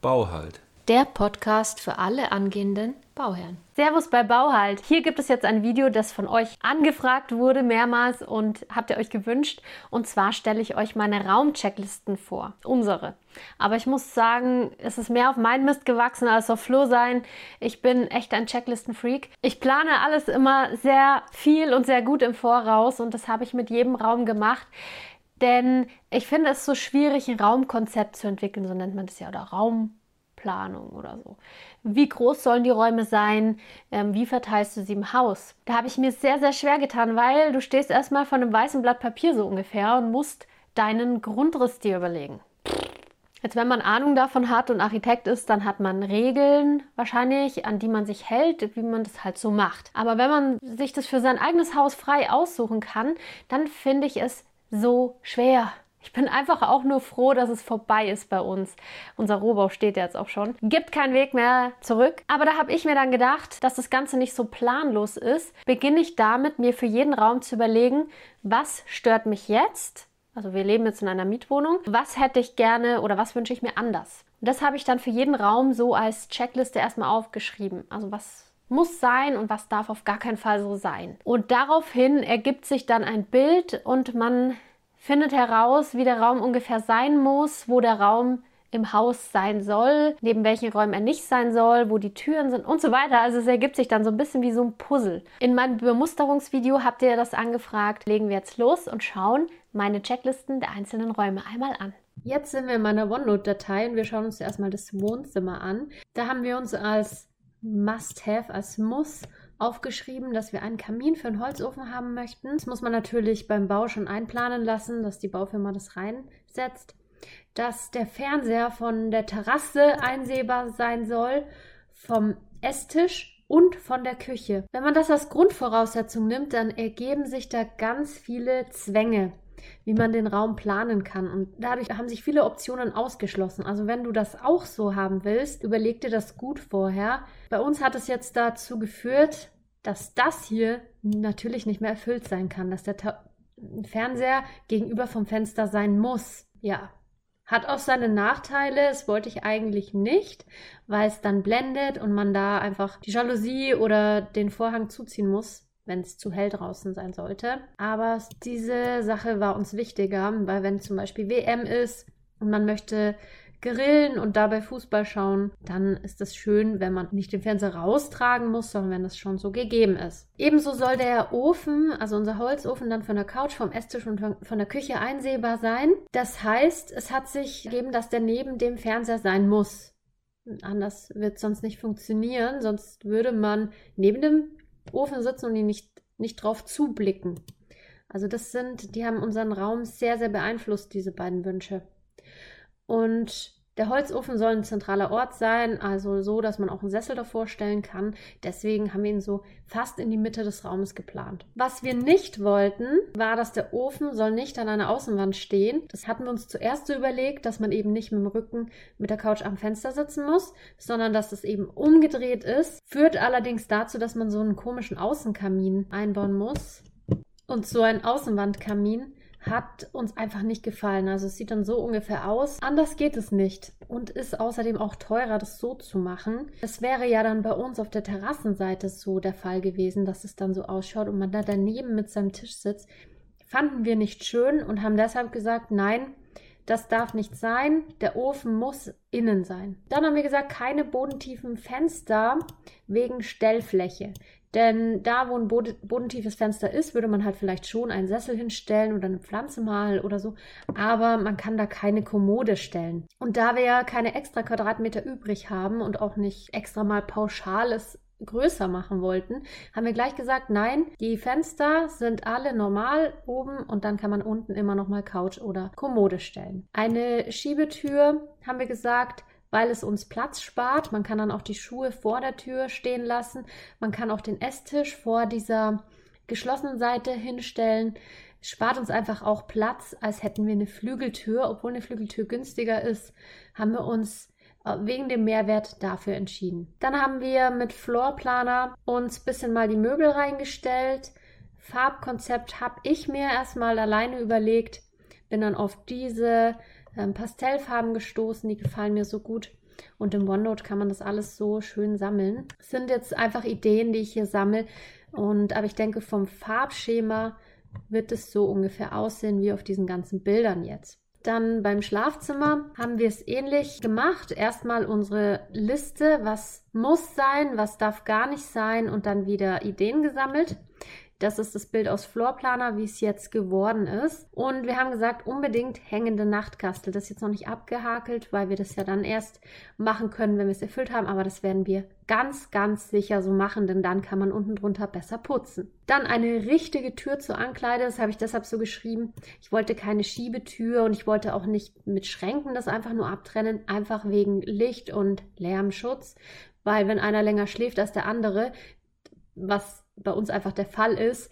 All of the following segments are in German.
Bauhalt. Der Podcast für alle angehenden Bauherren. Servus bei Bauhalt. Hier gibt es jetzt ein Video, das von euch angefragt wurde mehrmals und habt ihr euch gewünscht. Und zwar stelle ich euch meine Raumchecklisten vor. Unsere. Aber ich muss sagen, es ist mehr auf meinen Mist gewachsen als auf Flo sein. Ich bin echt ein Checklistenfreak. Ich plane alles immer sehr viel und sehr gut im Voraus und das habe ich mit jedem Raum gemacht. Denn ich finde es so schwierig, ein Raumkonzept zu entwickeln, so nennt man das ja, oder Raumplanung oder so. Wie groß sollen die Räume sein? Ähm, wie verteilst du sie im Haus? Da habe ich mir sehr, sehr schwer getan, weil du stehst erstmal von einem weißen Blatt Papier so ungefähr und musst deinen Grundriss dir überlegen. Jetzt, wenn man Ahnung davon hat und Architekt ist, dann hat man Regeln wahrscheinlich, an die man sich hält, wie man das halt so macht. Aber wenn man sich das für sein eigenes Haus frei aussuchen kann, dann finde ich es so schwer. Ich bin einfach auch nur froh, dass es vorbei ist bei uns. Unser Rohbau steht jetzt auch schon. Gibt keinen Weg mehr zurück. Aber da habe ich mir dann gedacht, dass das Ganze nicht so planlos ist. Beginne ich damit, mir für jeden Raum zu überlegen, was stört mich jetzt? Also wir leben jetzt in einer Mietwohnung. Was hätte ich gerne oder was wünsche ich mir anders? Und das habe ich dann für jeden Raum so als Checkliste erstmal aufgeschrieben. Also was muss sein und was darf auf gar keinen Fall so sein. Und daraufhin ergibt sich dann ein Bild und man findet heraus, wie der Raum ungefähr sein muss, wo der Raum im Haus sein soll, neben welchen Räumen er nicht sein soll, wo die Türen sind und so weiter. Also es ergibt sich dann so ein bisschen wie so ein Puzzle. In meinem Bemusterungsvideo habt ihr das angefragt. Legen wir jetzt los und schauen meine Checklisten der einzelnen Räume einmal an. Jetzt sind wir in meiner OneNote-Datei und wir schauen uns erstmal das Wohnzimmer an. Da haben wir uns als Must-Have, als Muss aufgeschrieben, dass wir einen Kamin für einen Holzofen haben möchten. Das muss man natürlich beim Bau schon einplanen lassen, dass die Baufirma das reinsetzt. Dass der Fernseher von der Terrasse einsehbar sein soll, vom Esstisch und von der Küche. Wenn man das als Grundvoraussetzung nimmt, dann ergeben sich da ganz viele Zwänge wie man den Raum planen kann. Und dadurch haben sich viele Optionen ausgeschlossen. Also wenn du das auch so haben willst, überleg dir das gut vorher. Bei uns hat es jetzt dazu geführt, dass das hier natürlich nicht mehr erfüllt sein kann, dass der Ta Fernseher gegenüber vom Fenster sein muss. Ja, hat auch seine Nachteile, das wollte ich eigentlich nicht, weil es dann blendet und man da einfach die Jalousie oder den Vorhang zuziehen muss wenn es zu hell draußen sein sollte. Aber diese Sache war uns wichtiger, weil wenn zum Beispiel WM ist und man möchte grillen und dabei Fußball schauen, dann ist es schön, wenn man nicht den Fernseher raustragen muss, sondern wenn das schon so gegeben ist. Ebenso soll der Ofen, also unser Holzofen, dann von der Couch, vom Esstisch und von der Küche einsehbar sein. Das heißt, es hat sich gegeben, dass der neben dem Fernseher sein muss. Anders wird es sonst nicht funktionieren, sonst würde man neben dem Ofen sitzen und die nicht, nicht drauf zublicken. Also das sind, die haben unseren Raum sehr, sehr beeinflusst, diese beiden Wünsche. Und der Holzofen soll ein zentraler Ort sein, also so, dass man auch einen Sessel davor stellen kann. Deswegen haben wir ihn so fast in die Mitte des Raumes geplant. Was wir nicht wollten, war, dass der Ofen soll nicht an einer Außenwand stehen. Das hatten wir uns zuerst so überlegt, dass man eben nicht mit dem Rücken mit der Couch am Fenster sitzen muss, sondern dass es eben umgedreht ist. Führt allerdings dazu, dass man so einen komischen Außenkamin einbauen muss. Und so ein Außenwandkamin hat uns einfach nicht gefallen. Also es sieht dann so ungefähr aus. Anders geht es nicht und ist außerdem auch teurer, das so zu machen. Es wäre ja dann bei uns auf der Terrassenseite so der Fall gewesen, dass es dann so ausschaut und man da daneben mit seinem Tisch sitzt. Fanden wir nicht schön und haben deshalb gesagt, nein, das darf nicht sein. Der Ofen muss innen sein. Dann haben wir gesagt, keine bodentiefen Fenster wegen Stellfläche. Denn da, wo ein bodentiefes Fenster ist, würde man halt vielleicht schon einen Sessel hinstellen oder eine Pflanze mal oder so. Aber man kann da keine Kommode stellen. Und da wir ja keine extra Quadratmeter übrig haben und auch nicht extra mal pauschales größer machen wollten, haben wir gleich gesagt, nein, die Fenster sind alle normal oben und dann kann man unten immer noch mal Couch oder Kommode stellen. Eine Schiebetür haben wir gesagt, weil es uns Platz spart. Man kann dann auch die Schuhe vor der Tür stehen lassen. Man kann auch den Esstisch vor dieser geschlossenen Seite hinstellen. Spart uns einfach auch Platz, als hätten wir eine Flügeltür. Obwohl eine Flügeltür günstiger ist, haben wir uns äh, wegen dem Mehrwert dafür entschieden. Dann haben wir mit Floorplaner uns ein bisschen mal die Möbel reingestellt. Farbkonzept habe ich mir erstmal alleine überlegt, bin dann auf diese ähm, Pastellfarben gestoßen, die gefallen mir so gut. Und im OneNote kann man das alles so schön sammeln. Es sind jetzt einfach Ideen, die ich hier sammle. Und aber ich denke, vom Farbschema wird es so ungefähr aussehen wie auf diesen ganzen Bildern jetzt. Dann beim Schlafzimmer haben wir es ähnlich gemacht. Erstmal unsere Liste, was muss sein, was darf gar nicht sein und dann wieder Ideen gesammelt. Das ist das Bild aus Floorplaner, wie es jetzt geworden ist. Und wir haben gesagt, unbedingt hängende Nachtkastel. Das ist jetzt noch nicht abgehakelt, weil wir das ja dann erst machen können, wenn wir es erfüllt haben. Aber das werden wir ganz, ganz sicher so machen, denn dann kann man unten drunter besser putzen. Dann eine richtige Tür zur Ankleide. Das habe ich deshalb so geschrieben. Ich wollte keine Schiebetür und ich wollte auch nicht mit Schränken das einfach nur abtrennen. Einfach wegen Licht und Lärmschutz. Weil wenn einer länger schläft als der andere, was bei uns einfach der Fall ist,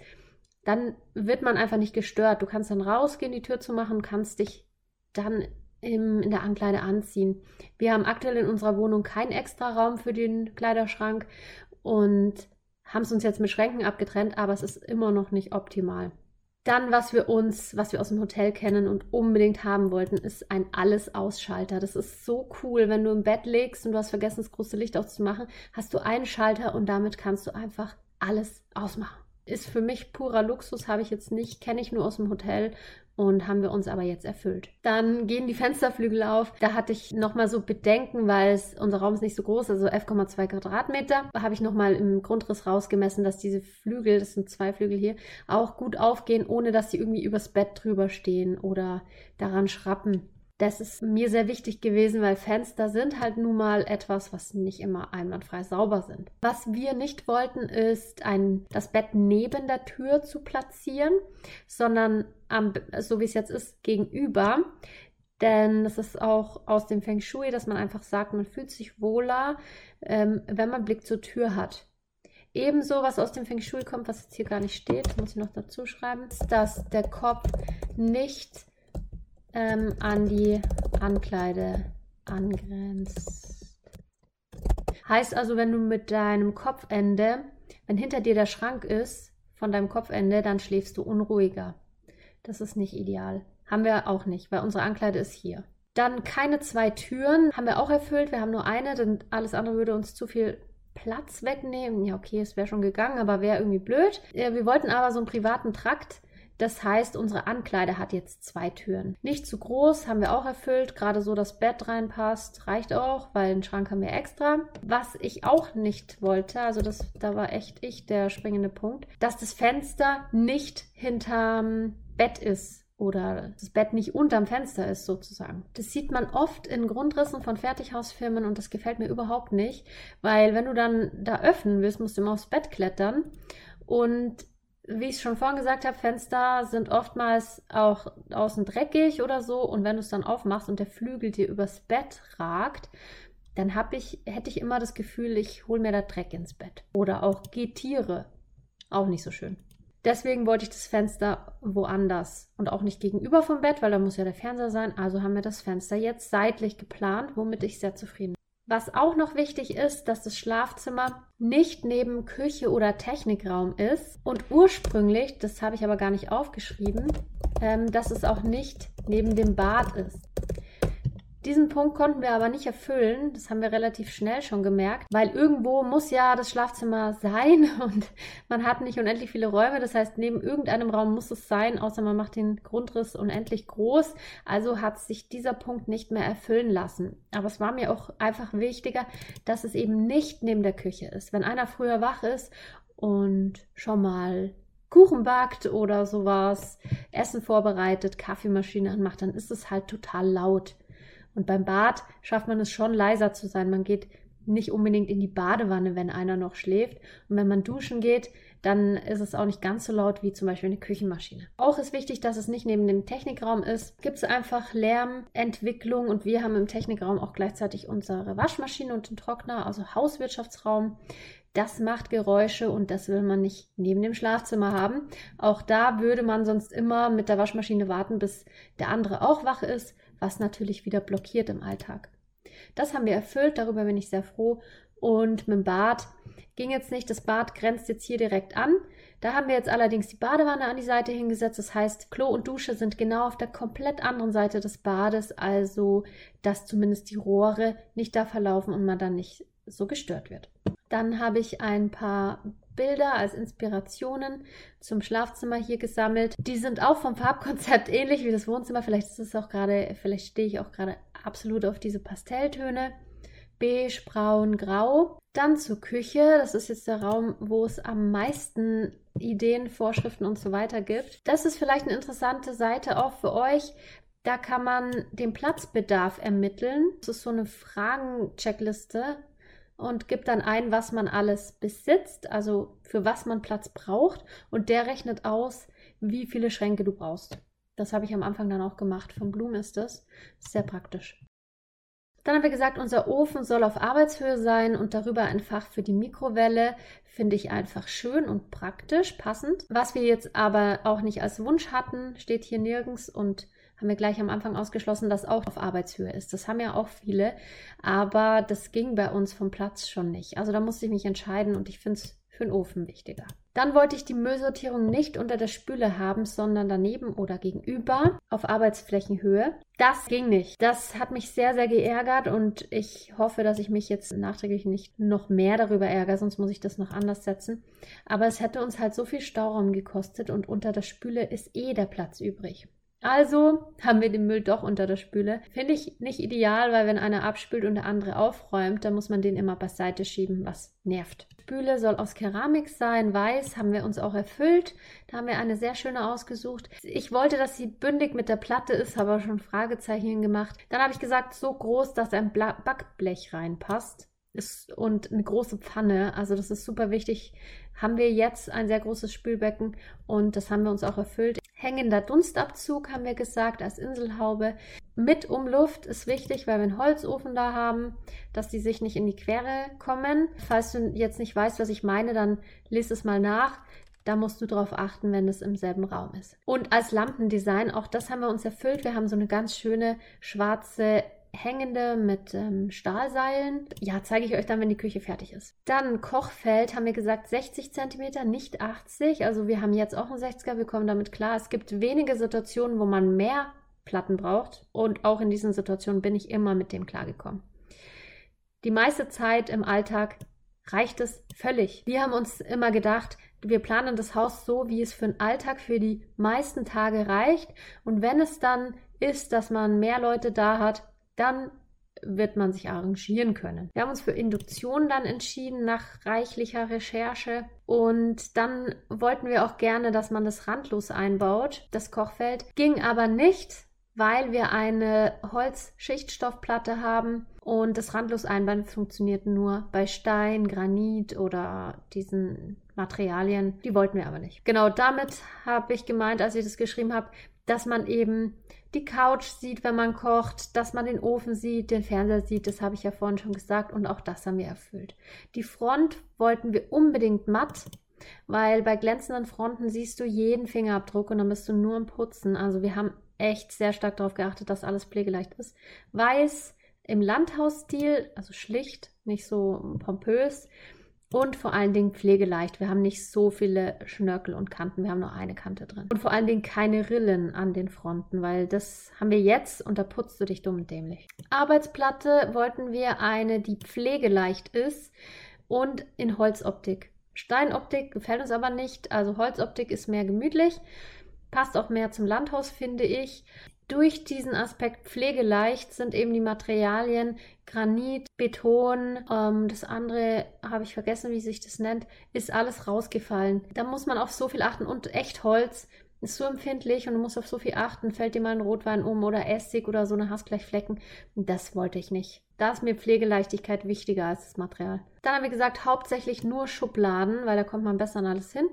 dann wird man einfach nicht gestört. Du kannst dann rausgehen, die Tür zu machen, kannst dich dann im, in der Ankleide anziehen. Wir haben aktuell in unserer Wohnung keinen extra Raum für den Kleiderschrank und haben es uns jetzt mit Schränken abgetrennt, aber es ist immer noch nicht optimal. Dann, was wir uns, was wir aus dem Hotel kennen und unbedingt haben wollten, ist ein Alles-Ausschalter. Das ist so cool, wenn du im Bett legst und du hast vergessen, das große Licht auszumachen, hast du einen Schalter und damit kannst du einfach alles ausmachen. Ist für mich purer Luxus, habe ich jetzt nicht, kenne ich nur aus dem Hotel und haben wir uns aber jetzt erfüllt. Dann gehen die Fensterflügel auf. Da hatte ich nochmal so Bedenken, weil es, unser Raum ist nicht so groß, also 11,2 Quadratmeter. Da habe ich nochmal im Grundriss rausgemessen, dass diese Flügel, das sind zwei Flügel hier, auch gut aufgehen, ohne dass sie irgendwie übers Bett drüber stehen oder daran schrappen. Das ist mir sehr wichtig gewesen, weil Fenster sind halt nun mal etwas, was nicht immer einwandfrei sauber sind. Was wir nicht wollten, ist ein, das Bett neben der Tür zu platzieren, sondern am, so wie es jetzt ist, gegenüber. Denn es ist auch aus dem Feng Shui, dass man einfach sagt, man fühlt sich wohler, ähm, wenn man Blick zur Tür hat. Ebenso, was aus dem Feng Shui kommt, was jetzt hier gar nicht steht, muss ich noch dazu schreiben, ist, dass der Kopf nicht ähm, an die Ankleide angrenzt. Heißt also, wenn du mit deinem Kopfende, wenn hinter dir der Schrank ist, von deinem Kopfende, dann schläfst du unruhiger. Das ist nicht ideal. Haben wir auch nicht, weil unsere Ankleide ist hier. Dann keine zwei Türen haben wir auch erfüllt. Wir haben nur eine, denn alles andere würde uns zu viel Platz wegnehmen. Ja, okay, es wäre schon gegangen, aber wäre irgendwie blöd. Wir wollten aber so einen privaten Trakt das heißt, unsere Ankleide hat jetzt zwei Türen. Nicht zu groß, haben wir auch erfüllt. Gerade so das Bett reinpasst, reicht auch, weil den Schrank haben wir extra. Was ich auch nicht wollte, also das, da war echt ich der springende Punkt, dass das Fenster nicht hinterm Bett ist oder das Bett nicht unterm Fenster ist sozusagen. Das sieht man oft in Grundrissen von Fertighausfirmen und das gefällt mir überhaupt nicht, weil wenn du dann da öffnen willst, musst du immer aufs Bett klettern und wie ich schon vorhin gesagt habe, Fenster sind oftmals auch außen dreckig oder so. Und wenn du es dann aufmachst und der Flügel dir übers Bett ragt, dann ich, hätte ich immer das Gefühl, ich hole mir da Dreck ins Bett. Oder auch Getiere. Auch nicht so schön. Deswegen wollte ich das Fenster woanders und auch nicht gegenüber vom Bett, weil da muss ja der Fernseher sein. Also haben wir das Fenster jetzt seitlich geplant, womit ich sehr zufrieden bin. Was auch noch wichtig ist, dass das Schlafzimmer nicht neben Küche oder Technikraum ist und ursprünglich, das habe ich aber gar nicht aufgeschrieben, ähm, dass es auch nicht neben dem Bad ist. Diesen Punkt konnten wir aber nicht erfüllen. Das haben wir relativ schnell schon gemerkt, weil irgendwo muss ja das Schlafzimmer sein und man hat nicht unendlich viele Räume. Das heißt, neben irgendeinem Raum muss es sein, außer man macht den Grundriss unendlich groß. Also hat sich dieser Punkt nicht mehr erfüllen lassen. Aber es war mir auch einfach wichtiger, dass es eben nicht neben der Küche ist. Wenn einer früher wach ist und schon mal Kuchen backt oder sowas, Essen vorbereitet, Kaffeemaschine anmacht, dann ist es halt total laut. Und beim Bad schafft man es schon leiser zu sein. Man geht nicht unbedingt in die Badewanne, wenn einer noch schläft. Und wenn man duschen geht, dann ist es auch nicht ganz so laut wie zum Beispiel eine Küchenmaschine. Auch ist wichtig, dass es nicht neben dem Technikraum ist. Gibt es einfach Lärmentwicklung und wir haben im Technikraum auch gleichzeitig unsere Waschmaschine und den Trockner, also Hauswirtschaftsraum. Das macht Geräusche und das will man nicht neben dem Schlafzimmer haben. Auch da würde man sonst immer mit der Waschmaschine warten, bis der andere auch wach ist was natürlich wieder blockiert im Alltag. Das haben wir erfüllt, darüber bin ich sehr froh. Und mit dem Bad ging jetzt nicht. Das Bad grenzt jetzt hier direkt an. Da haben wir jetzt allerdings die Badewanne an die Seite hingesetzt. Das heißt, Klo und Dusche sind genau auf der komplett anderen Seite des Bades, also dass zumindest die Rohre nicht da verlaufen und man dann nicht so gestört wird. Dann habe ich ein paar Bilder als Inspirationen zum Schlafzimmer hier gesammelt. Die sind auch vom Farbkonzept ähnlich wie das Wohnzimmer. Vielleicht ist es auch gerade, vielleicht stehe ich auch gerade absolut auf diese Pastelltöne. Beige, Braun, Grau. Dann zur Küche. Das ist jetzt der Raum, wo es am meisten Ideen, Vorschriften und so weiter gibt. Das ist vielleicht eine interessante Seite auch für euch. Da kann man den Platzbedarf ermitteln. Das ist so eine Fragen-Checkliste und gibt dann ein, was man alles besitzt, also für was man Platz braucht. Und der rechnet aus, wie viele Schränke du brauchst. Das habe ich am Anfang dann auch gemacht. Von Bloom ist das. Sehr praktisch. Dann haben wir gesagt, unser Ofen soll auf Arbeitshöhe sein und darüber ein Fach für die Mikrowelle. Finde ich einfach schön und praktisch, passend. Was wir jetzt aber auch nicht als Wunsch hatten, steht hier nirgends und haben wir gleich am Anfang ausgeschlossen, dass auch auf Arbeitshöhe ist. Das haben ja auch viele, aber das ging bei uns vom Platz schon nicht. Also da musste ich mich entscheiden und ich finde es für den Ofen wichtiger. Dann wollte ich die Müllsortierung nicht unter der Spüle haben, sondern daneben oder gegenüber auf Arbeitsflächenhöhe. Das ging nicht. Das hat mich sehr, sehr geärgert und ich hoffe, dass ich mich jetzt nachträglich nicht noch mehr darüber ärgere, sonst muss ich das noch anders setzen. Aber es hätte uns halt so viel Stauraum gekostet und unter der Spüle ist eh der Platz übrig. Also haben wir den Müll doch unter der Spüle. Finde ich nicht ideal, weil wenn einer abspült und der andere aufräumt, dann muss man den immer beiseite schieben, was nervt. Spüle soll aus Keramik sein, weiß, haben wir uns auch erfüllt. Da haben wir eine sehr schöne ausgesucht. Ich wollte, dass sie bündig mit der Platte ist, habe aber schon Fragezeichen gemacht. Dann habe ich gesagt, so groß, dass ein Backblech reinpasst und eine große Pfanne. Also das ist super wichtig. Haben wir jetzt ein sehr großes Spülbecken und das haben wir uns auch erfüllt. Hängender Dunstabzug haben wir gesagt als Inselhaube. Mit Umluft ist wichtig, weil wir einen Holzofen da haben, dass die sich nicht in die Quere kommen. Falls du jetzt nicht weißt, was ich meine, dann lese es mal nach. Da musst du darauf achten, wenn es im selben Raum ist. Und als Lampendesign, auch das haben wir uns erfüllt. Wir haben so eine ganz schöne schwarze hängende mit ähm, Stahlseilen. Ja, zeige ich euch dann, wenn die Küche fertig ist. Dann Kochfeld haben wir gesagt 60 cm, nicht 80. Also wir haben jetzt auch einen 60er, wir kommen damit klar. Es gibt wenige Situationen, wo man mehr Platten braucht und auch in diesen Situationen bin ich immer mit dem klargekommen. Die meiste Zeit im Alltag reicht es völlig. Wir haben uns immer gedacht, wir planen das Haus so, wie es für den Alltag für die meisten Tage reicht. Und wenn es dann ist, dass man mehr Leute da hat, dann wird man sich arrangieren können. Wir haben uns für Induktion dann entschieden nach reichlicher Recherche und dann wollten wir auch gerne, dass man das randlos einbaut, das Kochfeld. Ging aber nicht, weil wir eine Holzschichtstoffplatte haben und das randlos einbauen funktioniert nur bei Stein, Granit oder diesen Materialien. Die wollten wir aber nicht. Genau damit habe ich gemeint, als ich das geschrieben habe, dass man eben die Couch sieht, wenn man kocht, dass man den Ofen sieht, den Fernseher sieht, das habe ich ja vorhin schon gesagt und auch das haben wir erfüllt. Die Front wollten wir unbedingt matt, weil bei glänzenden Fronten siehst du jeden Fingerabdruck und dann bist du nur im Putzen. Also wir haben echt sehr stark darauf geachtet, dass alles pflegeleicht ist. Weiß im Landhausstil, also schlicht, nicht so pompös. Und vor allen Dingen pflegeleicht. Wir haben nicht so viele Schnörkel und Kanten. Wir haben nur eine Kante drin. Und vor allen Dingen keine Rillen an den Fronten, weil das haben wir jetzt und da putzt du dich dumm und dämlich. Arbeitsplatte wollten wir eine, die pflegeleicht ist und in Holzoptik. Steinoptik gefällt uns aber nicht. Also Holzoptik ist mehr gemütlich. Passt auch mehr zum Landhaus, finde ich. Durch diesen Aspekt pflegeleicht sind eben die Materialien Granit, Beton, ähm, das andere habe ich vergessen, wie sich das nennt, ist alles rausgefallen. Da muss man auf so viel achten und Echtholz ist so empfindlich und du musst auf so viel achten, fällt dir mal ein Rotwein um oder Essig oder so, eine hast gleich Flecken. Das wollte ich nicht. Da ist mir Pflegeleichtigkeit wichtiger als das Material. Dann haben wir gesagt, hauptsächlich nur Schubladen, weil da kommt man besser an alles hin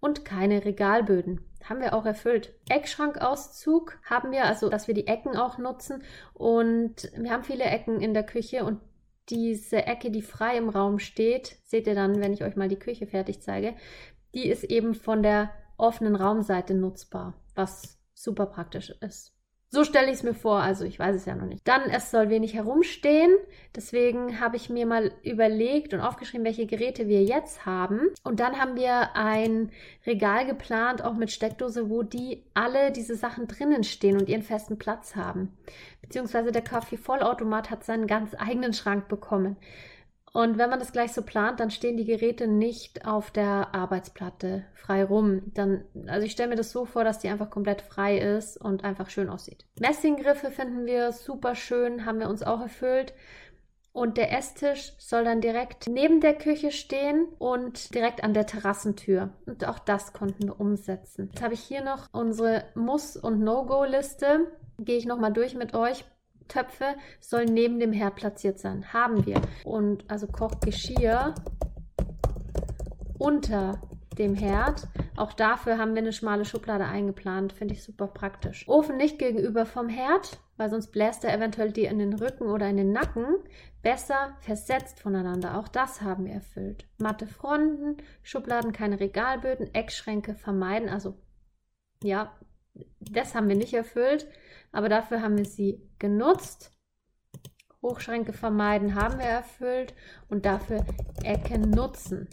und keine Regalböden. Haben wir auch erfüllt. Eckschrankauszug haben wir, also dass wir die Ecken auch nutzen und wir haben viele Ecken in der Küche und diese Ecke, die frei im Raum steht, seht ihr dann, wenn ich euch mal die Küche fertig zeige, die ist eben von der offenen Raumseite nutzbar, was super praktisch ist. So stelle ich es mir vor, also ich weiß es ja noch nicht. Dann, es soll wenig herumstehen. Deswegen habe ich mir mal überlegt und aufgeschrieben, welche Geräte wir jetzt haben. Und dann haben wir ein Regal geplant, auch mit Steckdose, wo die alle diese Sachen drinnen stehen und ihren festen Platz haben. Beziehungsweise der Kaffee-Vollautomat hat seinen ganz eigenen Schrank bekommen. Und wenn man das gleich so plant, dann stehen die Geräte nicht auf der Arbeitsplatte frei rum. Dann, also ich stelle mir das so vor, dass die einfach komplett frei ist und einfach schön aussieht. Messinggriffe finden wir super schön, haben wir uns auch erfüllt. Und der Esstisch soll dann direkt neben der Küche stehen und direkt an der Terrassentür. Und auch das konnten wir umsetzen. Jetzt habe ich hier noch unsere Muss- und No-Go-Liste. Gehe ich nochmal durch mit euch. Töpfe sollen neben dem Herd platziert sein. Haben wir. Und also Kochgeschirr unter dem Herd. Auch dafür haben wir eine schmale Schublade eingeplant. Finde ich super praktisch. Ofen nicht gegenüber vom Herd, weil sonst bläst er eventuell dir in den Rücken oder in den Nacken. Besser versetzt voneinander. Auch das haben wir erfüllt. Matte Fronten, Schubladen, keine Regalböden, Eckschränke vermeiden. Also ja, das haben wir nicht erfüllt aber dafür haben wir sie genutzt. Hochschränke vermeiden haben wir erfüllt und dafür Ecken nutzen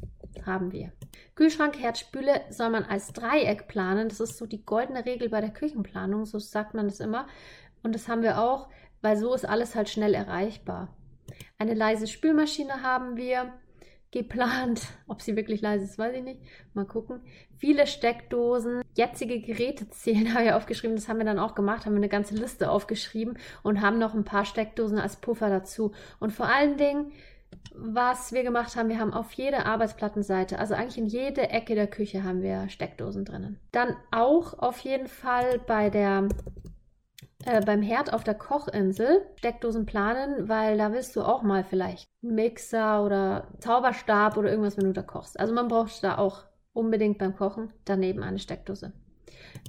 haben wir. Kühlschrank, Herd, Spüle soll man als Dreieck planen. Das ist so die goldene Regel bei der Küchenplanung, so sagt man das immer. Und das haben wir auch, weil so ist alles halt schnell erreichbar. Eine leise Spülmaschine haben wir geplant. Ob sie wirklich leise ist, weiß ich nicht. Mal gucken. Viele Steckdosen, jetzige Geräte zählen, habe ich aufgeschrieben. Das haben wir dann auch gemacht, haben wir eine ganze Liste aufgeschrieben und haben noch ein paar Steckdosen als Puffer dazu. Und vor allen Dingen, was wir gemacht haben, wir haben auf jede Arbeitsplattenseite, also eigentlich in jede Ecke der Küche haben wir Steckdosen drinnen. Dann auch auf jeden Fall bei der äh, beim Herd auf der Kochinsel Steckdosen planen, weil da willst du auch mal vielleicht einen Mixer oder Zauberstab oder irgendwas, wenn du da kochst. Also man braucht da auch unbedingt beim Kochen daneben eine Steckdose.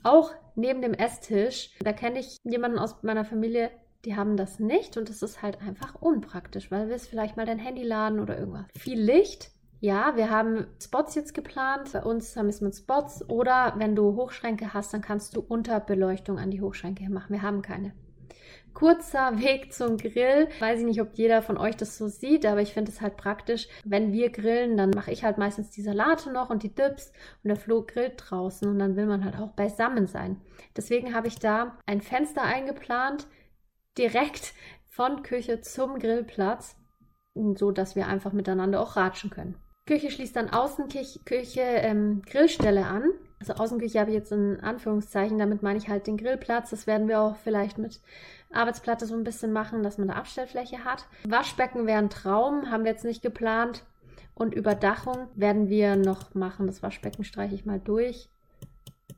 Auch neben dem Esstisch, da kenne ich jemanden aus meiner Familie, die haben das nicht und das ist halt einfach unpraktisch, weil du willst vielleicht mal dein Handy laden oder irgendwas. Viel Licht ja, wir haben Spots jetzt geplant. Bei uns haben wir es mit Spots. Oder wenn du Hochschränke hast, dann kannst du Unterbeleuchtung an die Hochschränke machen. Wir haben keine. Kurzer Weg zum Grill. Weiß ich nicht, ob jeder von euch das so sieht, aber ich finde es halt praktisch. Wenn wir grillen, dann mache ich halt meistens die Salate noch und die Dips und der Flo grillt draußen und dann will man halt auch beisammen sein. Deswegen habe ich da ein Fenster eingeplant, direkt von Küche zum Grillplatz, so dass wir einfach miteinander auch ratschen können. Küche schließt dann Außenküche ähm, Grillstelle an. Also Außenküche habe ich jetzt in Anführungszeichen, damit meine ich halt den Grillplatz. Das werden wir auch vielleicht mit Arbeitsplatte so ein bisschen machen, dass man da Abstellfläche hat. Waschbecken wäre ein Traum, haben wir jetzt nicht geplant. Und Überdachung werden wir noch machen. Das Waschbecken streiche ich mal durch.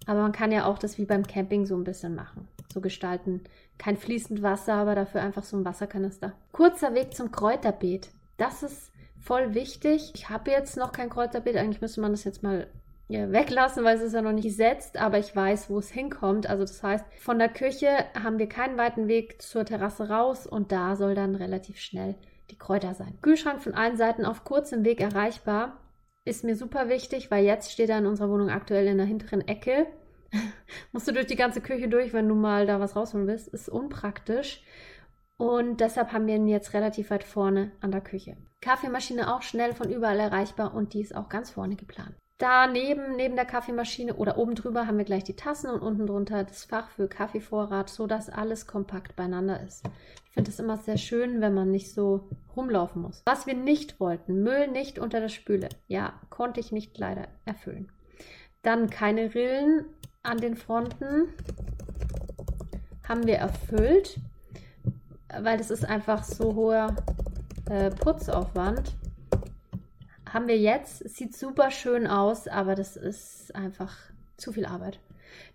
Aber man kann ja auch das wie beim Camping so ein bisschen machen. So gestalten. Kein fließend Wasser, aber dafür einfach so ein Wasserkanister. Kurzer Weg zum Kräuterbeet. Das ist voll wichtig. Ich habe jetzt noch kein Kräuterbeet. Eigentlich müsste man das jetzt mal ja, weglassen, weil es ist ja noch nicht gesetzt, aber ich weiß, wo es hinkommt. Also das heißt, von der Küche haben wir keinen weiten Weg zur Terrasse raus und da soll dann relativ schnell die Kräuter sein. Kühlschrank von allen Seiten auf kurzem Weg erreichbar ist mir super wichtig, weil jetzt steht er in unserer Wohnung aktuell in der hinteren Ecke. Musst du durch die ganze Küche durch, wenn du mal da was rausholen willst. Ist unpraktisch. Und deshalb haben wir ihn jetzt relativ weit vorne an der Küche. Kaffeemaschine auch schnell von überall erreichbar und die ist auch ganz vorne geplant. Daneben, neben der Kaffeemaschine oder oben drüber haben wir gleich die Tassen und unten drunter das Fach für Kaffeevorrat, sodass alles kompakt beieinander ist. Ich finde es immer sehr schön, wenn man nicht so rumlaufen muss. Was wir nicht wollten, Müll nicht unter der Spüle. Ja, konnte ich nicht leider erfüllen. Dann keine Rillen an den Fronten haben wir erfüllt weil das ist einfach so hoher äh, Putzaufwand. Haben wir jetzt. Sieht super schön aus, aber das ist einfach zu viel Arbeit.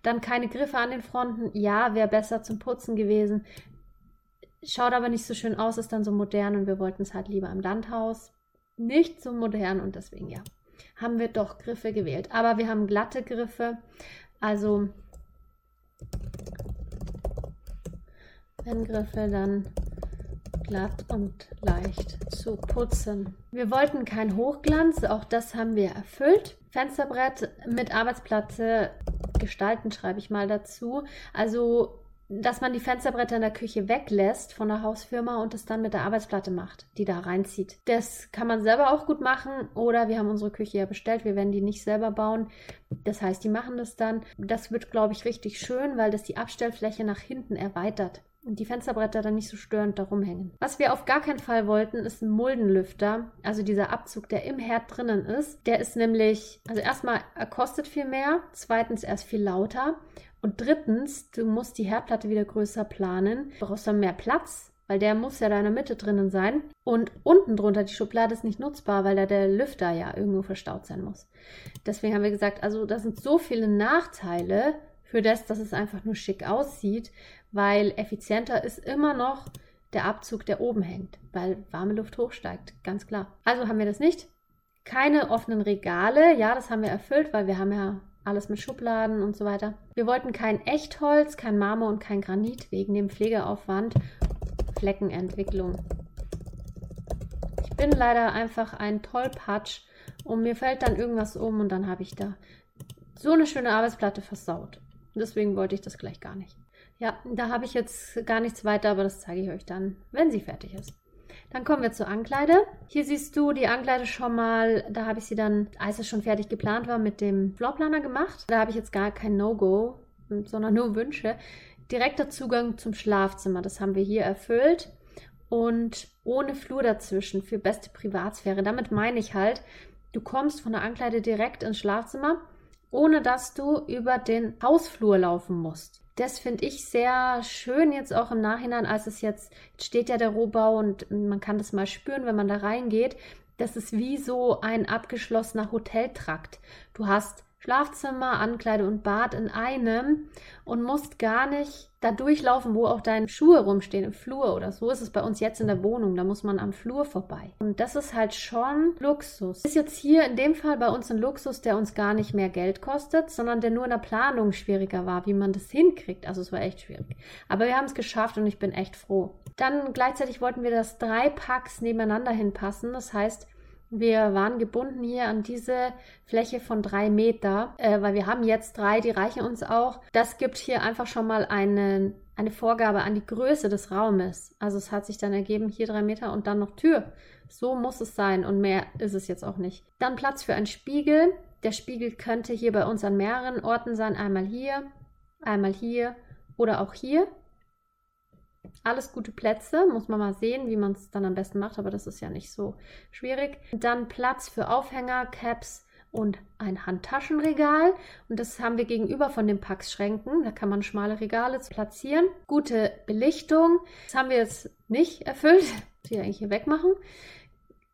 Dann keine Griffe an den Fronten. Ja, wäre besser zum Putzen gewesen. Schaut aber nicht so schön aus, ist dann so modern und wir wollten es halt lieber im Landhaus. Nicht so modern und deswegen ja, haben wir doch Griffe gewählt. Aber wir haben glatte Griffe. Also wenn Griffe dann glatt und leicht zu putzen. Wir wollten kein Hochglanz, auch das haben wir erfüllt. Fensterbrett mit Arbeitsplatte gestalten schreibe ich mal dazu. Also dass man die Fensterbretter in der Küche weglässt von der Hausfirma und das dann mit der Arbeitsplatte macht, die da reinzieht. Das kann man selber auch gut machen oder wir haben unsere Küche ja bestellt, wir werden die nicht selber bauen. Das heißt, die machen das dann. Das wird, glaube ich, richtig schön, weil das die Abstellfläche nach hinten erweitert und die Fensterbretter dann nicht so störend darum hängen. Was wir auf gar keinen Fall wollten, ist ein Muldenlüfter, also dieser Abzug, der im Herd drinnen ist. Der ist nämlich, also erstmal, er kostet viel mehr, zweitens, er ist viel lauter und drittens, du musst die Herdplatte wieder größer planen, du brauchst dann mehr Platz, weil der muss ja da in der Mitte drinnen sein. Und unten drunter, die Schublade ist nicht nutzbar, weil da der Lüfter ja irgendwo verstaut sein muss. Deswegen haben wir gesagt, also da sind so viele Nachteile für das, dass es einfach nur schick aussieht, weil effizienter ist immer noch der Abzug, der oben hängt, weil warme Luft hochsteigt, ganz klar. Also haben wir das nicht. Keine offenen Regale, ja, das haben wir erfüllt, weil wir haben ja alles mit Schubladen und so weiter. Wir wollten kein Echtholz, kein Marmor und kein Granit wegen dem Pflegeaufwand, Fleckenentwicklung. Ich bin leider einfach ein Tollpatsch und mir fällt dann irgendwas um und dann habe ich da so eine schöne Arbeitsplatte versaut. Deswegen wollte ich das gleich gar nicht. Ja, da habe ich jetzt gar nichts weiter, aber das zeige ich euch dann, wenn sie fertig ist. Dann kommen wir zur Ankleide. Hier siehst du die Ankleide schon mal, da habe ich sie dann, als es schon fertig geplant war, mit dem Floorplaner gemacht. Da habe ich jetzt gar kein No-Go, sondern nur Wünsche. Direkter Zugang zum Schlafzimmer, das haben wir hier erfüllt. Und ohne Flur dazwischen für beste Privatsphäre. Damit meine ich halt, du kommst von der Ankleide direkt ins Schlafzimmer, ohne dass du über den Hausflur laufen musst das finde ich sehr schön jetzt auch im Nachhinein, als es jetzt, jetzt steht ja der Rohbau und man kann das mal spüren, wenn man da reingeht. Das ist wie so ein abgeschlossener Hoteltrakt. Du hast Schlafzimmer, Ankleide und Bad in einem und musst gar nicht da durchlaufen, wo auch deine Schuhe rumstehen, im Flur oder so ist es bei uns jetzt in der Wohnung. Da muss man am Flur vorbei. Und das ist halt schon Luxus. Ist jetzt hier in dem Fall bei uns ein Luxus, der uns gar nicht mehr Geld kostet, sondern der nur in der Planung schwieriger war, wie man das hinkriegt. Also es war echt schwierig. Aber wir haben es geschafft und ich bin echt froh. Dann gleichzeitig wollten wir, dass drei Packs nebeneinander hinpassen. Das heißt, wir waren gebunden hier an diese Fläche von drei Meter, äh, weil wir haben jetzt drei, die reichen uns auch. Das gibt hier einfach schon mal eine, eine Vorgabe an die Größe des Raumes. Also es hat sich dann ergeben, hier drei Meter und dann noch Tür. So muss es sein und mehr ist es jetzt auch nicht. Dann Platz für einen Spiegel. Der Spiegel könnte hier bei uns an mehreren Orten sein. Einmal hier, einmal hier oder auch hier. Alles gute Plätze, muss man mal sehen, wie man es dann am besten macht, aber das ist ja nicht so schwierig. Dann Platz für Aufhänger, Caps und ein Handtaschenregal. Und das haben wir gegenüber von den Packschränken. Da kann man schmale Regale platzieren. Gute Belichtung. Das haben wir jetzt nicht erfüllt. Die eigentlich hier wegmachen.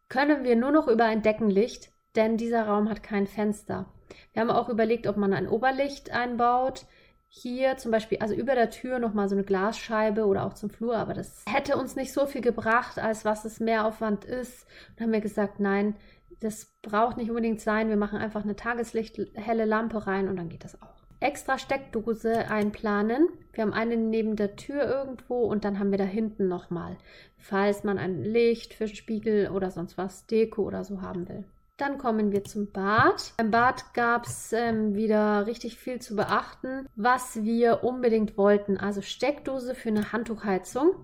Können wir nur noch über ein Deckenlicht, denn dieser Raum hat kein Fenster. Wir haben auch überlegt, ob man ein Oberlicht einbaut hier zum Beispiel, also über der Tür nochmal so eine Glasscheibe oder auch zum Flur, aber das hätte uns nicht so viel gebracht, als was es Mehraufwand ist. Und haben wir gesagt, nein, das braucht nicht unbedingt sein. Wir machen einfach eine tageslichthelle Lampe rein und dann geht das auch. Extra Steckdose einplanen. Wir haben eine neben der Tür irgendwo und dann haben wir da hinten nochmal, falls man ein Licht für Spiegel oder sonst was, Deko oder so haben will. Dann kommen wir zum Bad. Beim Bad gab es ähm, wieder richtig viel zu beachten, was wir unbedingt wollten. Also Steckdose für eine Handtuchheizung.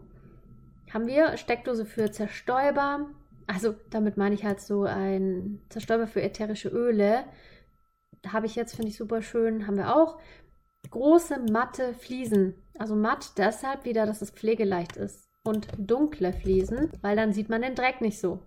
Haben wir Steckdose für Zerstäuber. Also damit meine ich halt so ein Zerstäuber für ätherische Öle. Habe ich jetzt, finde ich super schön. Haben wir auch. Große matte Fliesen. Also matt deshalb wieder, dass es pflegeleicht ist. Und dunkle Fliesen, weil dann sieht man den Dreck nicht so.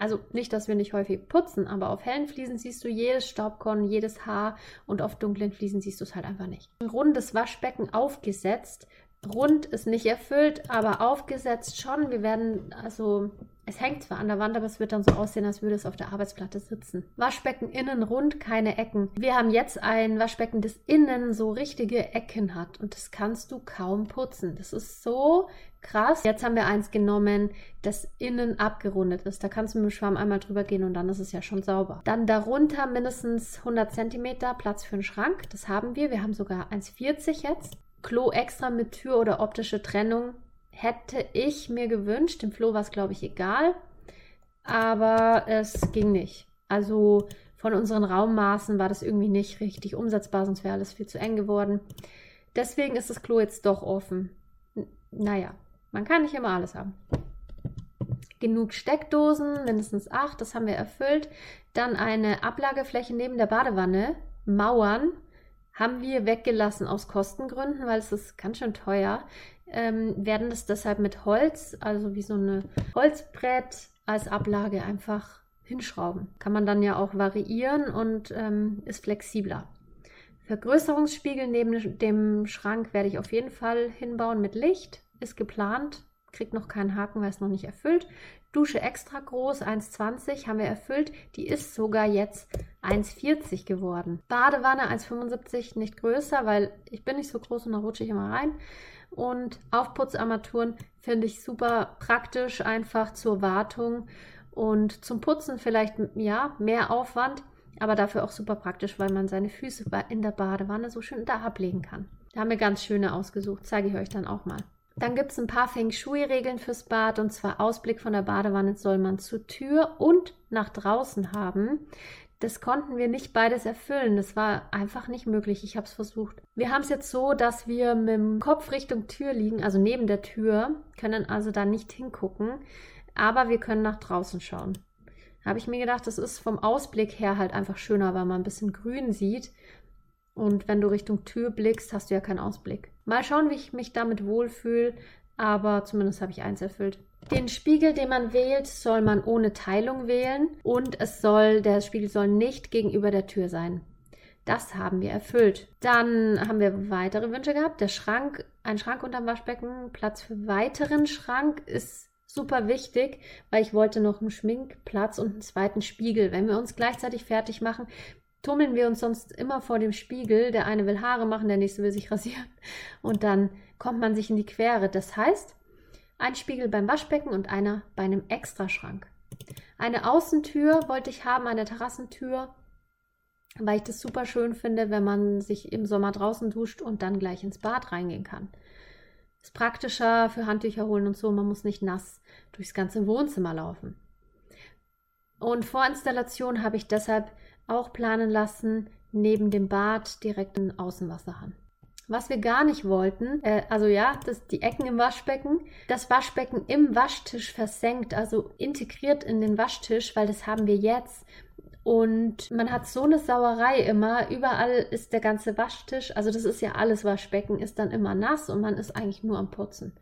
Also nicht, dass wir nicht häufig putzen, aber auf hellen Fliesen siehst du jedes Staubkorn, jedes Haar und auf dunklen Fliesen siehst du es halt einfach nicht. Ein rundes Waschbecken aufgesetzt. Rund ist nicht erfüllt, aber aufgesetzt schon. Wir werden also es hängt zwar an der Wand, aber es wird dann so aussehen, als würde es auf der Arbeitsplatte sitzen. Waschbecken innen rund, keine Ecken. Wir haben jetzt ein Waschbecken, das innen so richtige Ecken hat und das kannst du kaum putzen. Das ist so krass. Jetzt haben wir eins genommen, das innen abgerundet ist. Da kannst du mit dem Schwamm einmal drüber gehen und dann ist es ja schon sauber. Dann darunter mindestens 100 cm Platz für einen Schrank. Das haben wir. Wir haben sogar 1,40 jetzt. Klo extra mit Tür oder optische Trennung hätte ich mir gewünscht. Dem Flo war es, glaube ich, egal. Aber es ging nicht. Also von unseren Raummaßen war das irgendwie nicht richtig umsetzbar, sonst wäre alles viel zu eng geworden. Deswegen ist das Klo jetzt doch offen. N naja, man kann nicht immer alles haben. Genug Steckdosen, mindestens acht, das haben wir erfüllt. Dann eine Ablagefläche neben der Badewanne. Mauern haben wir weggelassen aus Kostengründen, weil es ist ganz schön teuer. Ähm, werden das deshalb mit Holz, also wie so ein Holzbrett als Ablage einfach hinschrauben. Kann man dann ja auch variieren und ähm, ist flexibler. Vergrößerungsspiegel neben dem Schrank werde ich auf jeden Fall hinbauen mit Licht. Ist geplant. Kriegt noch keinen Haken, weil es noch nicht erfüllt. Dusche extra groß, 1,20 haben wir erfüllt. Die ist sogar jetzt 1,40 geworden. Badewanne 1,75, nicht größer, weil ich bin nicht so groß und da rutsche ich immer rein. Und Aufputzarmaturen finde ich super praktisch, einfach zur Wartung und zum Putzen vielleicht ja mehr Aufwand, aber dafür auch super praktisch, weil man seine Füße in der Badewanne so schön da ablegen kann. Da haben wir ganz schöne ausgesucht, zeige ich euch dann auch mal. Dann gibt es ein paar Feng Shui-Regeln fürs Bad und zwar Ausblick von der Badewanne soll man zur Tür und nach draußen haben. Das konnten wir nicht beides erfüllen. Das war einfach nicht möglich. Ich habe es versucht. Wir haben es jetzt so, dass wir mit dem Kopf Richtung Tür liegen, also neben der Tür, können also da nicht hingucken, aber wir können nach draußen schauen. Habe ich mir gedacht, das ist vom Ausblick her halt einfach schöner, weil man ein bisschen grün sieht. Und wenn du Richtung Tür blickst, hast du ja keinen Ausblick. Mal schauen, wie ich mich damit wohlfühle, aber zumindest habe ich eins erfüllt. Den Spiegel, den man wählt, soll man ohne Teilung wählen und es soll, der Spiegel soll nicht gegenüber der Tür sein. Das haben wir erfüllt. Dann haben wir weitere Wünsche gehabt. Der Schrank, ein Schrank unterm Waschbecken, Platz für weiteren Schrank ist super wichtig, weil ich wollte noch einen Schminkplatz und einen zweiten Spiegel. Wenn wir uns gleichzeitig fertig machen, tummeln wir uns sonst immer vor dem Spiegel. Der eine will Haare machen, der nächste will sich rasieren und dann kommt man sich in die Quere. Das heißt, ein Spiegel beim Waschbecken und einer bei einem Extraschrank. Eine Außentür wollte ich haben, eine Terrassentür, weil ich das super schön finde, wenn man sich im Sommer draußen duscht und dann gleich ins Bad reingehen kann. Ist praktischer für Handtücher holen und so, man muss nicht nass durchs ganze Wohnzimmer laufen. Und Vorinstallation habe ich deshalb auch planen lassen, neben dem Bad direkt einen Außenwasserhahn. Was wir gar nicht wollten, äh, also ja, das, die Ecken im Waschbecken, das Waschbecken im Waschtisch versenkt, also integriert in den Waschtisch, weil das haben wir jetzt. Und man hat so eine Sauerei immer. Überall ist der ganze Waschtisch, also das ist ja alles Waschbecken, ist dann immer nass und man ist eigentlich nur am Putzen.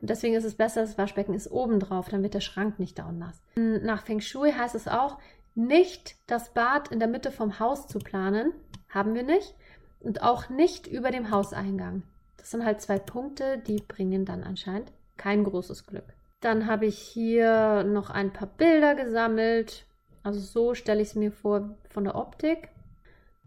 Und deswegen ist es besser, das Waschbecken ist oben drauf, dann wird der Schrank nicht dauernd nass. Nach Feng Shui heißt es auch, nicht das Bad in der Mitte vom Haus zu planen, haben wir nicht, und auch nicht über dem Hauseingang. Das sind halt zwei Punkte, die bringen dann anscheinend kein großes Glück. Dann habe ich hier noch ein paar Bilder gesammelt. Also so stelle ich es mir vor von der Optik.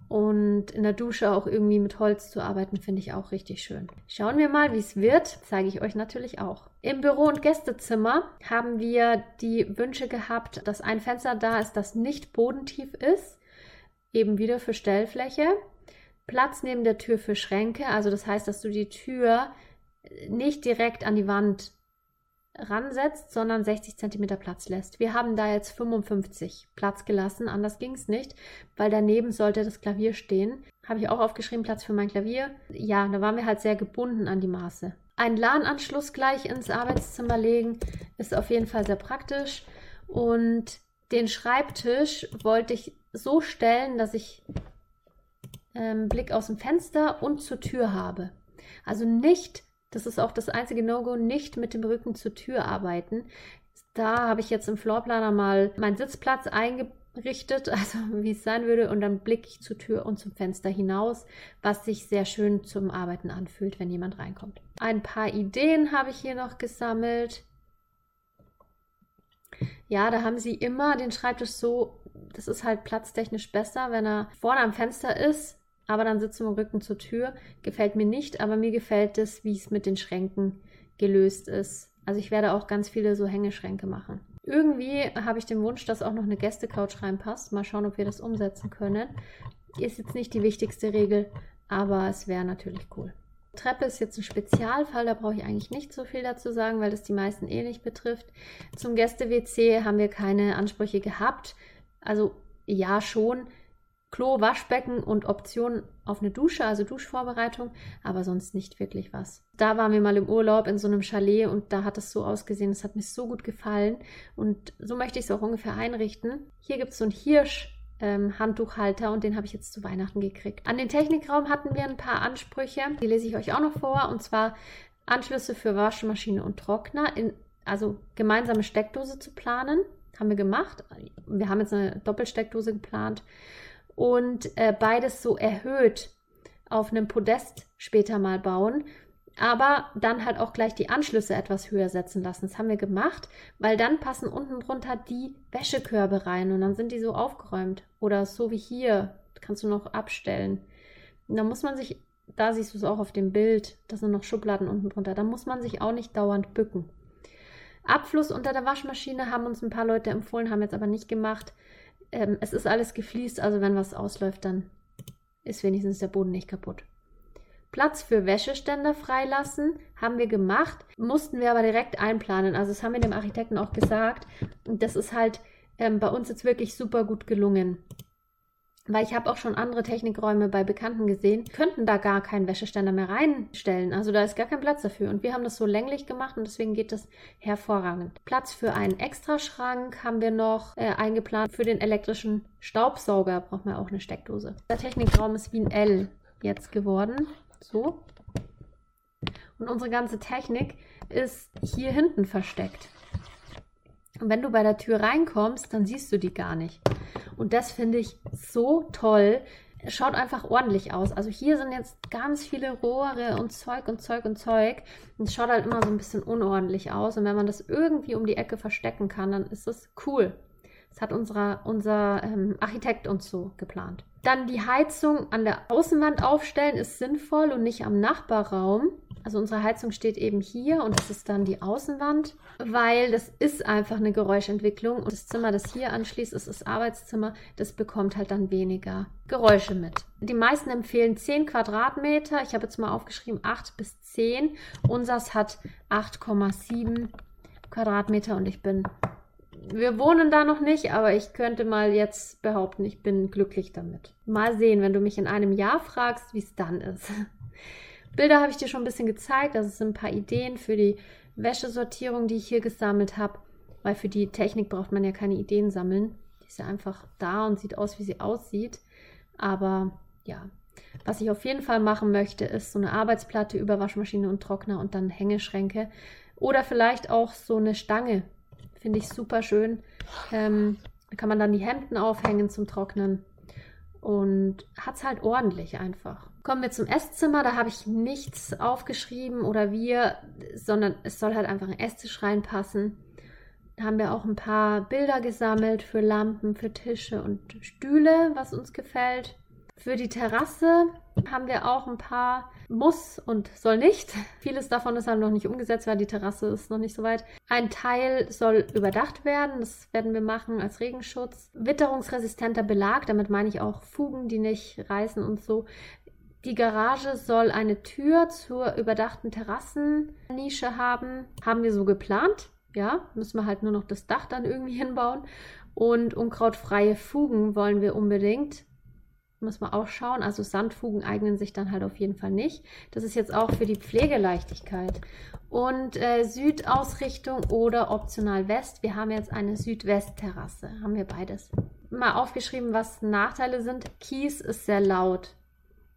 Und in der Dusche auch irgendwie mit Holz zu arbeiten, finde ich auch richtig schön. Schauen wir mal, wie es wird. Zeige ich euch natürlich auch. Im Büro- und Gästezimmer haben wir die Wünsche gehabt, dass ein Fenster da ist, das nicht bodentief ist. Eben wieder für Stellfläche. Platz neben der Tür für Schränke. Also das heißt, dass du die Tür nicht direkt an die Wand ransetzt, sondern 60 cm Platz lässt. Wir haben da jetzt 55 Platz gelassen, anders ging es nicht, weil daneben sollte das Klavier stehen. Habe ich auch aufgeschrieben, Platz für mein Klavier. Ja, da waren wir halt sehr gebunden an die Maße. Ein LAN-Anschluss gleich ins Arbeitszimmer legen ist auf jeden Fall sehr praktisch. Und den Schreibtisch wollte ich so stellen, dass ich ähm, Blick aus dem Fenster und zur Tür habe. Also nicht das ist auch das einzige No-Go, nicht mit dem Rücken zur Tür arbeiten. Da habe ich jetzt im Floorplaner mal meinen Sitzplatz eingerichtet, also wie es sein würde, und dann blicke ich zur Tür und zum Fenster hinaus, was sich sehr schön zum Arbeiten anfühlt, wenn jemand reinkommt. Ein paar Ideen habe ich hier noch gesammelt. Ja, da haben sie immer den Schreibtisch so, das ist halt platztechnisch besser, wenn er vorne am Fenster ist, aber dann sitzt du im Rücken zur Tür. Gefällt mir nicht, aber mir gefällt es, wie es mit den Schränken gelöst ist. Also ich werde auch ganz viele so Hängeschränke machen. Irgendwie habe ich den Wunsch, dass auch noch eine Gästecouch reinpasst. Mal schauen, ob wir das umsetzen können. Ist jetzt nicht die wichtigste Regel, aber es wäre natürlich cool. Treppe ist jetzt ein Spezialfall, da brauche ich eigentlich nicht so viel dazu sagen, weil das die meisten eh nicht betrifft. Zum Gäste-WC haben wir keine Ansprüche gehabt. Also ja schon, Klo, Waschbecken und Optionen auf eine Dusche, also Duschvorbereitung, aber sonst nicht wirklich was. Da waren wir mal im Urlaub in so einem Chalet und da hat es so ausgesehen, es hat mir so gut gefallen und so möchte ich es auch ungefähr einrichten. Hier gibt es so einen Hirsch. Ähm, Handtuchhalter und den habe ich jetzt zu Weihnachten gekriegt. An den Technikraum hatten wir ein paar Ansprüche, die lese ich euch auch noch vor und zwar Anschlüsse für Waschmaschine und Trockner, in, also gemeinsame Steckdose zu planen, haben wir gemacht. Wir haben jetzt eine Doppelsteckdose geplant und äh, beides so erhöht auf einem Podest später mal bauen, aber dann halt auch gleich die Anschlüsse etwas höher setzen lassen. Das haben wir gemacht, weil dann passen unten drunter die Wäschekörbe rein und dann sind die so aufgeräumt. Oder so wie hier, kannst du noch abstellen. Und da muss man sich, da siehst du es auch auf dem Bild, da sind noch Schubladen unten drunter, da muss man sich auch nicht dauernd bücken. Abfluss unter der Waschmaschine haben uns ein paar Leute empfohlen, haben jetzt aber nicht gemacht. Ähm, es ist alles gefliest, also wenn was ausläuft, dann ist wenigstens der Boden nicht kaputt. Platz für Wäscheständer freilassen haben wir gemacht, mussten wir aber direkt einplanen. Also das haben wir dem Architekten auch gesagt. Und das ist halt ähm, bei uns jetzt wirklich super gut gelungen. Weil ich habe auch schon andere Technikräume bei Bekannten gesehen, könnten da gar keinen Wäscheständer mehr reinstellen. Also da ist gar kein Platz dafür. Und wir haben das so länglich gemacht und deswegen geht das hervorragend. Platz für einen Extraschrank haben wir noch äh, eingeplant. Für den elektrischen Staubsauger braucht man auch eine Steckdose. Der Technikraum ist wie ein L jetzt geworden. So. Und unsere ganze Technik ist hier hinten versteckt. Und wenn du bei der Tür reinkommst, dann siehst du die gar nicht. Und das finde ich so toll. Schaut einfach ordentlich aus. Also hier sind jetzt ganz viele Rohre und Zeug und Zeug und Zeug. Und es schaut halt immer so ein bisschen unordentlich aus. Und wenn man das irgendwie um die Ecke verstecken kann, dann ist das cool. Das hat unser, unser ähm, Architekt uns so geplant. Dann die Heizung an der Außenwand aufstellen ist sinnvoll und nicht am Nachbarraum. Also unsere Heizung steht eben hier und das ist dann die Außenwand, weil das ist einfach eine Geräuschentwicklung und das Zimmer, das hier anschließt, ist das Arbeitszimmer, das bekommt halt dann weniger Geräusche mit. Die meisten empfehlen 10 Quadratmeter. Ich habe jetzt mal aufgeschrieben 8 bis 10. Unsers hat 8,7 Quadratmeter und ich bin wir wohnen da noch nicht, aber ich könnte mal jetzt behaupten, ich bin glücklich damit. Mal sehen, wenn du mich in einem Jahr fragst, wie es dann ist. Bilder habe ich dir schon ein bisschen gezeigt. Das sind ein paar Ideen für die Wäschesortierung, die ich hier gesammelt habe. Weil für die Technik braucht man ja keine Ideen sammeln. Die ist ja einfach da und sieht aus, wie sie aussieht. Aber ja, was ich auf jeden Fall machen möchte, ist so eine Arbeitsplatte über Waschmaschine und Trockner und dann Hängeschränke. Oder vielleicht auch so eine Stange. Finde ich super schön. Ähm, da kann man dann die Hemden aufhängen zum Trocknen. Und hat es halt ordentlich einfach. Kommen wir zum Esszimmer. Da habe ich nichts aufgeschrieben oder wir, sondern es soll halt einfach ein Esstisch reinpassen. Da haben wir auch ein paar Bilder gesammelt für Lampen, für Tische und Stühle, was uns gefällt. Für die Terrasse haben wir auch ein paar muss und soll nicht. Vieles davon ist halt noch nicht umgesetzt, weil die Terrasse ist noch nicht so weit. Ein Teil soll überdacht werden. Das werden wir machen als Regenschutz. Witterungsresistenter Belag, damit meine ich auch Fugen, die nicht reißen und so. Die Garage soll eine Tür zur überdachten Terrassennische haben. Haben wir so geplant. Ja, müssen wir halt nur noch das Dach dann irgendwie hinbauen. Und unkrautfreie Fugen wollen wir unbedingt. Muss man auch schauen. Also Sandfugen eignen sich dann halt auf jeden Fall nicht. Das ist jetzt auch für die Pflegeleichtigkeit. Und äh, Südausrichtung oder optional West. Wir haben jetzt eine Südwest-Terrasse. Haben wir beides. Mal aufgeschrieben, was Nachteile sind. Kies ist sehr laut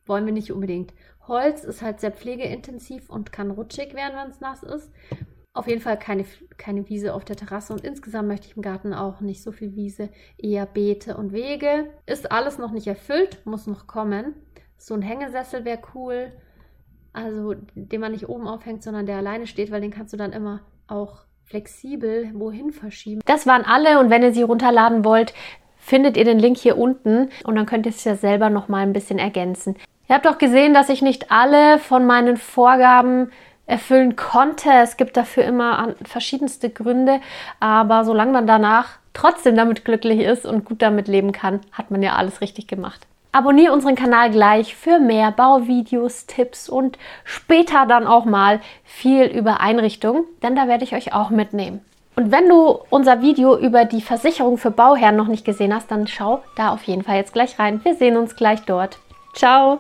wollen wir nicht unbedingt. Holz ist halt sehr pflegeintensiv und kann rutschig werden, wenn es nass ist. Auf jeden Fall keine, keine Wiese auf der Terrasse und insgesamt möchte ich im Garten auch nicht so viel Wiese, eher Beete und Wege. Ist alles noch nicht erfüllt, muss noch kommen. So ein Hängesessel wäre cool, also den man nicht oben aufhängt, sondern der alleine steht, weil den kannst du dann immer auch flexibel wohin verschieben. Das waren alle und wenn ihr sie runterladen wollt, findet ihr den Link hier unten und dann könnt ihr es ja selber noch mal ein bisschen ergänzen. Ihr habt auch gesehen, dass ich nicht alle von meinen Vorgaben erfüllen konnte. Es gibt dafür immer verschiedenste Gründe, aber solange man danach trotzdem damit glücklich ist und gut damit leben kann, hat man ja alles richtig gemacht. Abonniere unseren Kanal gleich für mehr Bauvideos, Tipps und später dann auch mal viel über Einrichtungen, denn da werde ich euch auch mitnehmen. Und wenn du unser Video über die Versicherung für Bauherren noch nicht gesehen hast, dann schau da auf jeden Fall jetzt gleich rein. Wir sehen uns gleich dort. Ciao!